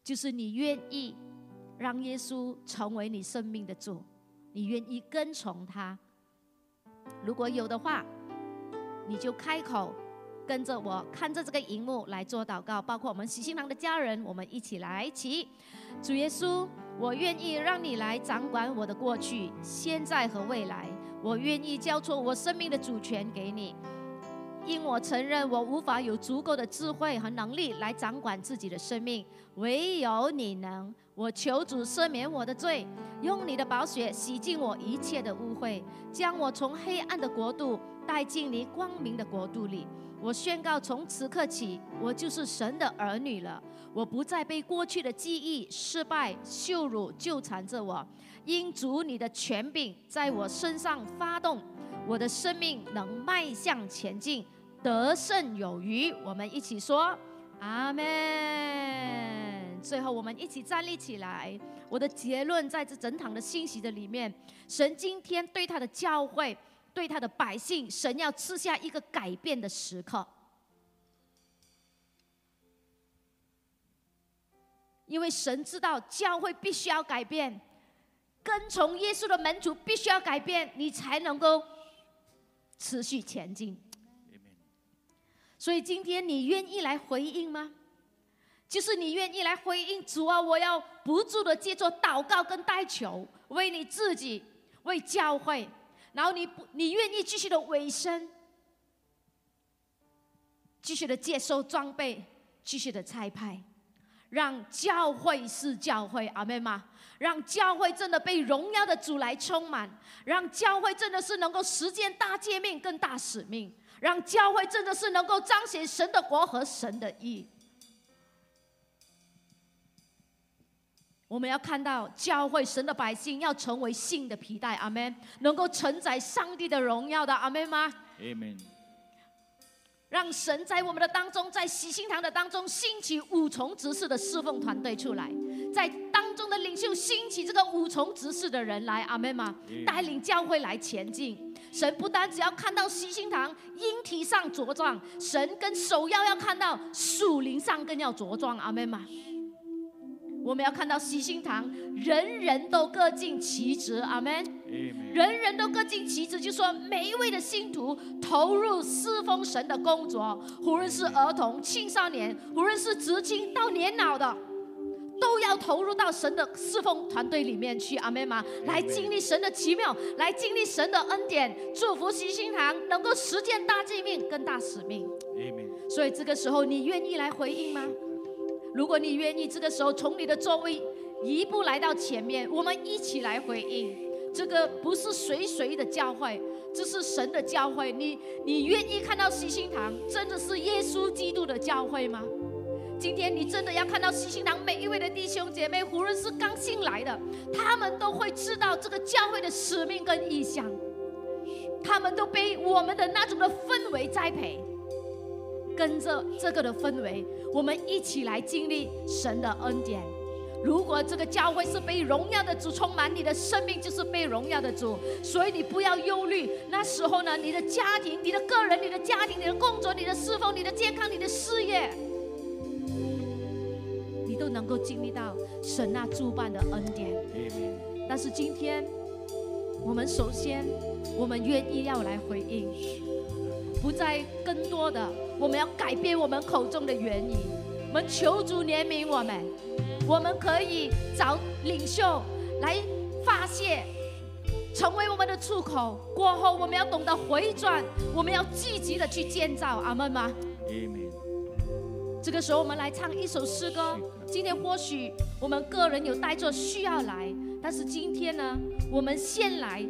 就是你愿意让耶稣成为你生命的主，你愿意跟从他。如果有的话，你就开口跟着我，看着这个荧幕来做祷告。包括我们喜新郎的家人，我们一起来起。主耶稣，我愿意让你来掌管我的过去、现在和未来。我愿意交出我生命的主权给你，因我承认我无法有足够的智慧和能力来掌管自己的生命，唯有你能。我求主赦免我的罪，用你的宝血洗净我一切的污秽，将我从黑暗的国度带进你光明的国度里。我宣告，从此刻起，我就是神的儿女了。我不再被过去的记忆、失败、羞辱纠缠着我，因主你的权柄在我身上发动，我的生命能迈向前进，得胜有余。我们一起说，阿门。最后，我们一起站立起来。我的结论在这整场的信息的里面，神今天对他的教会、对他的百姓，神要赐下一个改变的时刻。因为神知道教会必须要改变，跟从耶稣的门徒必须要改变，你才能够持续前进。所以今天你愿意来回应吗？就是你愿意来回应主啊！我要不住的借着祷告跟代求，为你自己，为教会，然后你不，你愿意继续的委身，继续的接受装备，继续的拆派，让教会是教会，阿妹吗？让教会真的被荣耀的主来充满，让教会真的是能够实践大诫命跟大使命，让教会真的是能够彰显神的国和神的义。我们要看到教会神的百姓要成为信的皮带，阿门，能够承载上帝的荣耀的，阿门吗？阿门。让神在我们的当中，在喜心堂的当中兴起五重执事的侍奉团队出来，在当中的领袖兴起这个五重执事的人来，阿门吗？带领教会来前进。神不单只要看到西星堂英体上茁壮，神跟首要要看到属灵上更要茁壮，阿门吗？我们要看到喜心堂，人人都各尽其职，阿门。人人都各尽其职，就说每一位的信徒投入侍奉神的工作，无论是儿童、青少年，无论是直青到年老的，都要投入到神的侍奉团队里面去，阿妹吗？来经历神的奇妙，来经历神的恩典，祝福西心堂能够实践大使命跟大使命。所以这个时候，你愿意来回应吗？如果你愿意，这个时候从你的座位一步来到前面，我们一起来回应。这个不是随随的教会，这是神的教会。你你愿意看到西心堂真的是耶稣基督的教会吗？今天你真的要看到西心堂每一位的弟兄姐妹，无论是刚进来的，他们都会知道这个教会的使命跟意向，他们都被我们的那种的氛围栽培，跟着这个的氛围，我们一起来经历神的恩典。如果这个教会是被荣耀的主充满，你的生命就是被荣耀的主，所以你不要忧虑。那时候呢，你的家庭、你的个人、你的家庭、你的工作、你的侍奉、你的健康、你的事业。都能够经历到神那主办的恩典。但是今天，我们首先，我们愿意要来回应，不再更多的，我们要改变我们口中的原因。我们求主怜悯我们，我们可以找领袖来发泄，成为我们的出口。过后，我们要懂得回转，我们要积极的去建造。阿门吗？这个时候，我们来唱一首诗歌。今天或许我们个人有带着需要来，但是今天呢，我们先来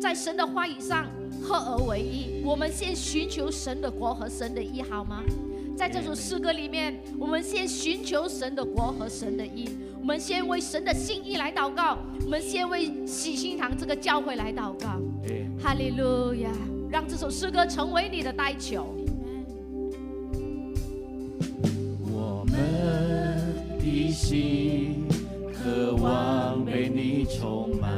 在神的话语上合而为一。我们先寻求神的国和神的义，好吗？在这首诗歌里面，我们先寻求神的国和神的义。我们先为神的心意来祷告。我们先为喜心堂这个教会来祷告。哈利路亚！让这首诗歌成为你的代求。心渴望被你充满，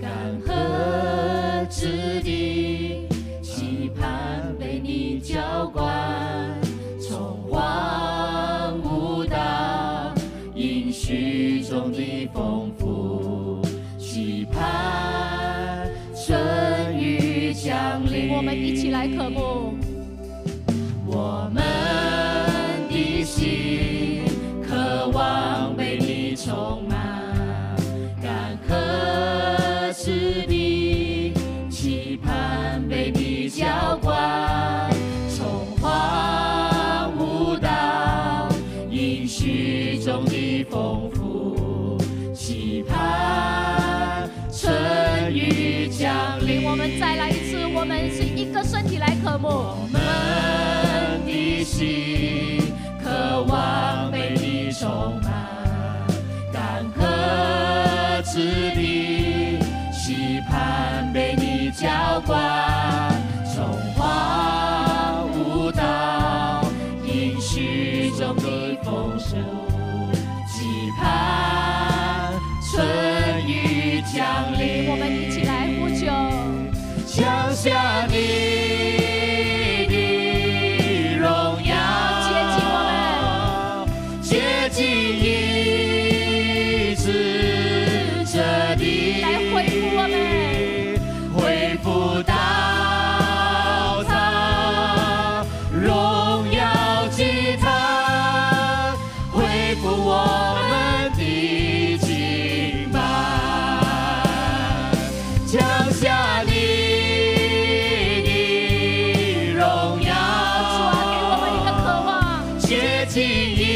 干涸之地期盼被你浇灌，从荒芜到应许中的丰富，期盼春雨降临。我们一起来渴慕，接近一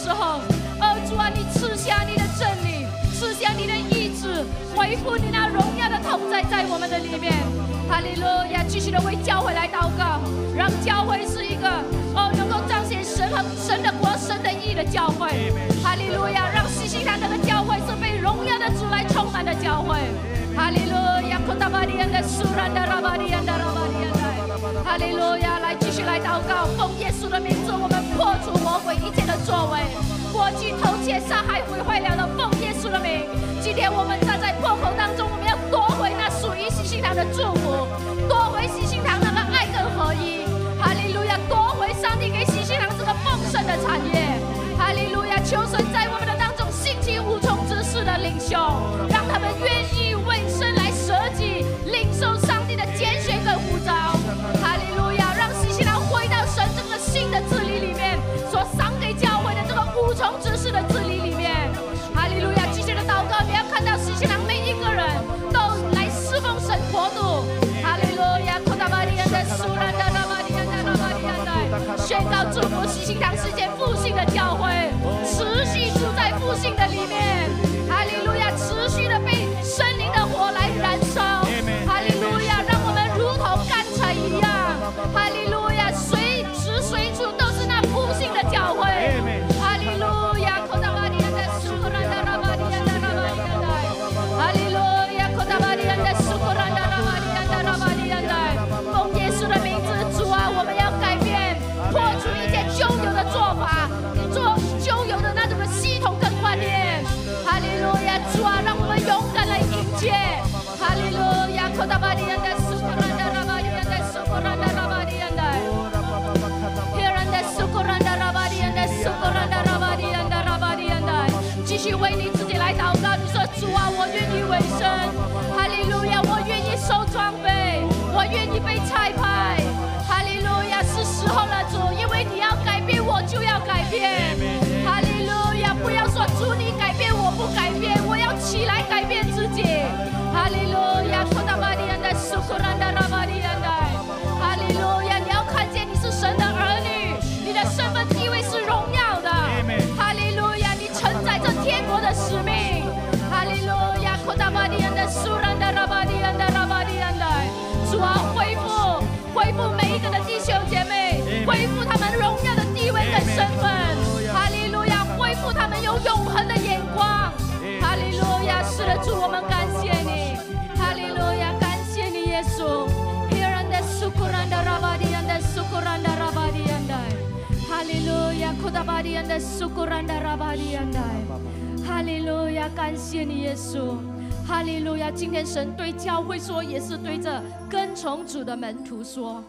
时候，哦主啊，你赐下你的真理，赐下你的意志，恢复你那荣耀的同在在我们的里面，哈利路亚！继续的为教会来祷告，让教会是一个哦能够彰显神和神的国、神的义的教会，哈利路亚！让西西堂这个教会是被荣耀的主来充满的教会，哈利路亚！库达巴利安的苏兰的拉巴利安的拉巴利安的，哈利路亚！来继续来祷告，奉耶稣的名字，我破除魔鬼一切的作为，过去偷窃、杀害、毁坏了的，奉耶稣的名。今天我们站在破口当中，我们要夺回那属于喜信堂的祝福，夺回喜信堂那个爱跟合一。哈利路亚！夺回上帝给喜信堂这个丰盛的产业。哈利路亚！求神在我们的当中兴起无从之事的领袖，自信的里面。装备，我愿意被拆派，哈利路亚，是时候了，主，因为你要改变，我就要改变，哈利路亚，不要说主你改变，我不改变，我要起来改变自己，哈利路亚，库达玛利安的苏库兰达拉玛利亚的，kudabadianda sukuranda rabadianda. Hallelujah，感谢你耶稣。哈利路亚！今天神对教会说，也是对着跟从主的门徒说，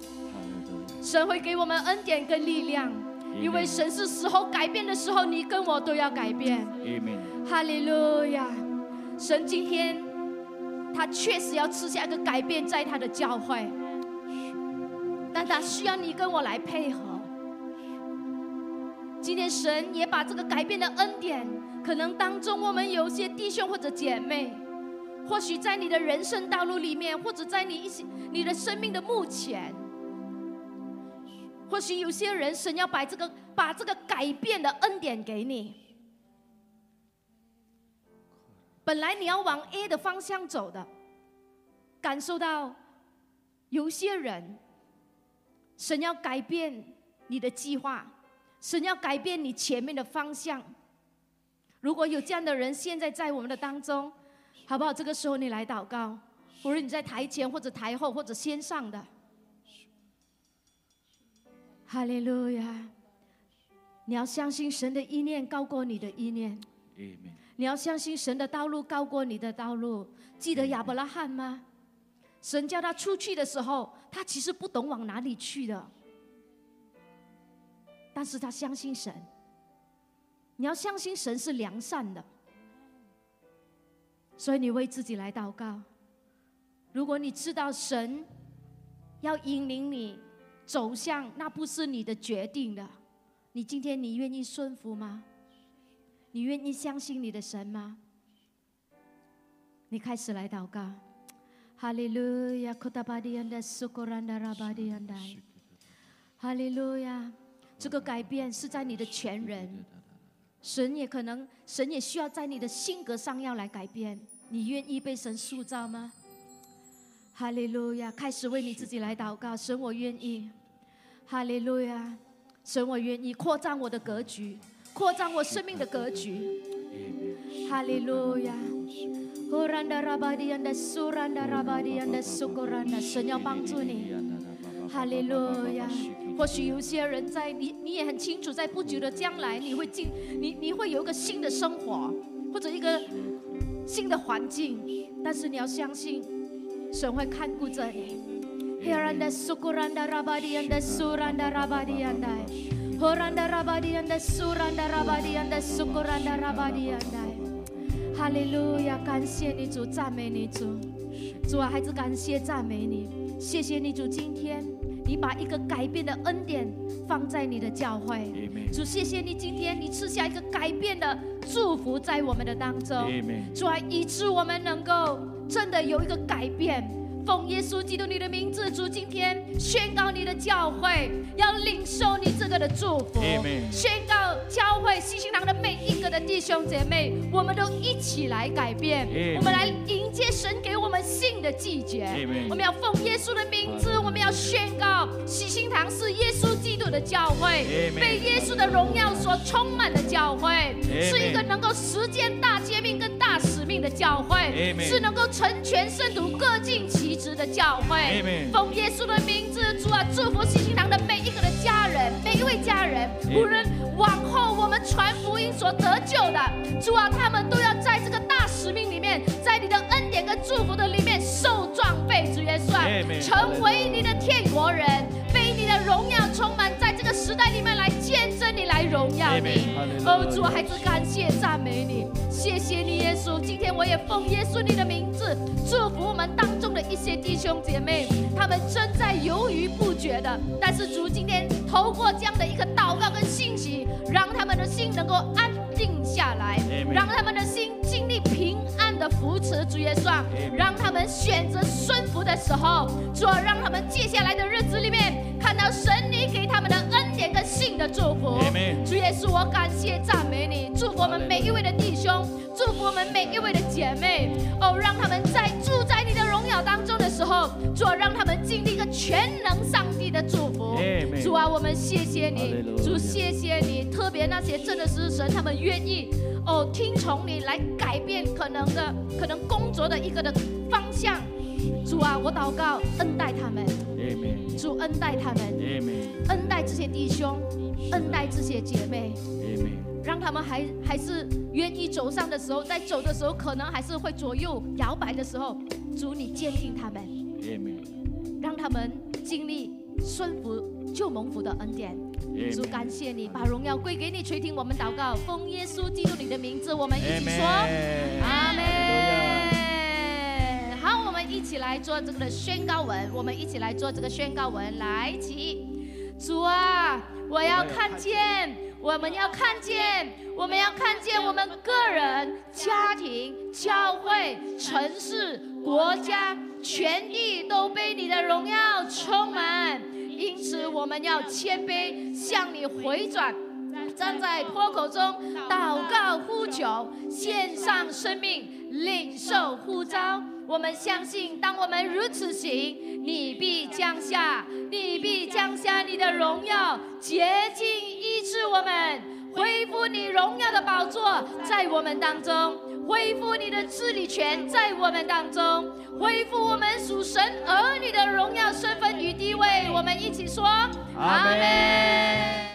神会给我们恩典跟力量，因为神是时候改变的时候，你跟我都要改变。哈利路亚！神今天他确实要吃下一个改变在他的教会，但他需要你跟我来配合。今天神也把这个改变的恩典，可能当中我们有些弟兄或者姐妹，或许在你的人生道路里面，或者在你一些你的生命的目前，或许有些人神要把这个把这个改变的恩典给你。本来你要往 A 的方向走的，感受到有些人，神要改变你的计划，神要改变你前面的方向。如果有这样的人现在在我们的当中，好不好？这个时候你来祷告，无论你在台前或者台后或者先上的，哈利路亚！你要相信神的意念高过你的意念.你要相信神的道路高过你的道路。记得亚伯拉罕吗？神叫他出去的时候，他其实不懂往哪里去的，但是他相信神。你要相信神是良善的，所以你为自己来祷告。如果你知道神要引领你走向那不是你的决定的，你今天你愿意顺服吗？你愿意相信你的神吗？你开始来祷告。哈利路亚，库达巴迪安的苏格兰的拉巴迪安的，哈利路亚。这个改变是在你的全人，神也可能，神也需要在你的性格上要来改变。你愿意被神塑造吗？哈利路亚！开始为你自己来祷告，神，我愿意。哈利路亚，神，我愿意扩张我的格局，扩张我生命的格局。哈利路亚。Horanda rabadianda suranda rabadianda sukoranda，神要帮助你。哈利路亚！或许有些人在你，你也很清楚，在不久的将来，你会进，你你会有一个新的生活，或者一个新的环境，但是你要相信，神会看顾着你。Heranda sukuranda rabadianda suranda rabadianda, horanda rabadianda suranda rabadianda sukuranda rabadianda。哈利路亚！感谢你主，赞美你主，主啊，孩子感谢赞美你，谢谢你主，今天你把一个改变的恩典放在你的教会.主，谢谢你今天你赐下一个改变的祝福在我们的当中.主啊，以致我们能够真的有一个改变。奉耶稣基督你的名字，主今天宣告你的教会要领受你这个的祝福。宣告教会西新堂的每一个的弟兄姐妹，我们都一起来改变。我们来迎接神给我们新的季节。我们要奉耶稣的名字，我们要宣告喜新堂是耶稣基督的教会被耶稣的荣耀所充满的教会是一个能够实践大诫命跟的教会是能够成全圣徒各尽其职的教会。奉耶稣的名字，主啊，祝福新新堂的每一个的家人，每一位家人无论往后我们传福音所得救的，主啊，他们都要在这个大使命里面，在你的恩典跟祝福的里面受壮备，主耶稣啊成为你的天国人，的荣耀充满，在这个时代里面来见证你，来荣耀你。哦，主啊，孩子感谢赞美你，谢谢你耶稣。今天我也奉耶稣你的名字，祝福我们当中的一些弟兄姐妹，他们正在犹豫不决的，但是主今天透过这样的一个祷告跟信息，让他们的心能够安定下来让他们的心经历平安的扶持。主耶稣让他们选择顺服的时候，主啊，让他们接下来的日子里面看到神你给他们的恩典跟信的祝福。主耶稣，我感谢赞美你，祝福我们每一位的弟兄，祝福我们每一位的姐妹。哦，让他们在住在你的荣耀当中的时候，主啊，让他们经历一个全能上帝的祝福。主啊，我们谢谢你主谢谢你，特别那些真的是神，他们愿意哦听从你来改变可能的可能工作的一个的方向。主啊，我祷告恩待他们.主恩待他们，恩待这些弟兄，恩待这些姐妹。让他们还还是愿意走上的时候，在走的时候，可能还是会左右摇摆的时候，主你坚定他们，让他们经历顺服救蒙福的恩典。主感谢你，把荣耀归给你，垂听我们祷告，奉耶稣基督你的名字，我们一起说阿.门。一起来做这个的宣告文，我们一起来做这个宣告文，来起。主啊，我要看见，我们要看见，我们要看见我们个人、家庭、教会、城市、国家、全地都被你的荣耀充满。因此，我们要谦卑，向你回转。站在坡口中祷告呼求，献上生命，领受呼召。我们相信，当我们如此行，你必降下，你必降下你的荣耀，洁净医治我们，恢复你荣耀的宝座在我们当中，恢复你的治理权在我们当中，恢复我们属神儿女的荣耀身份与地位。我们一起说，阿门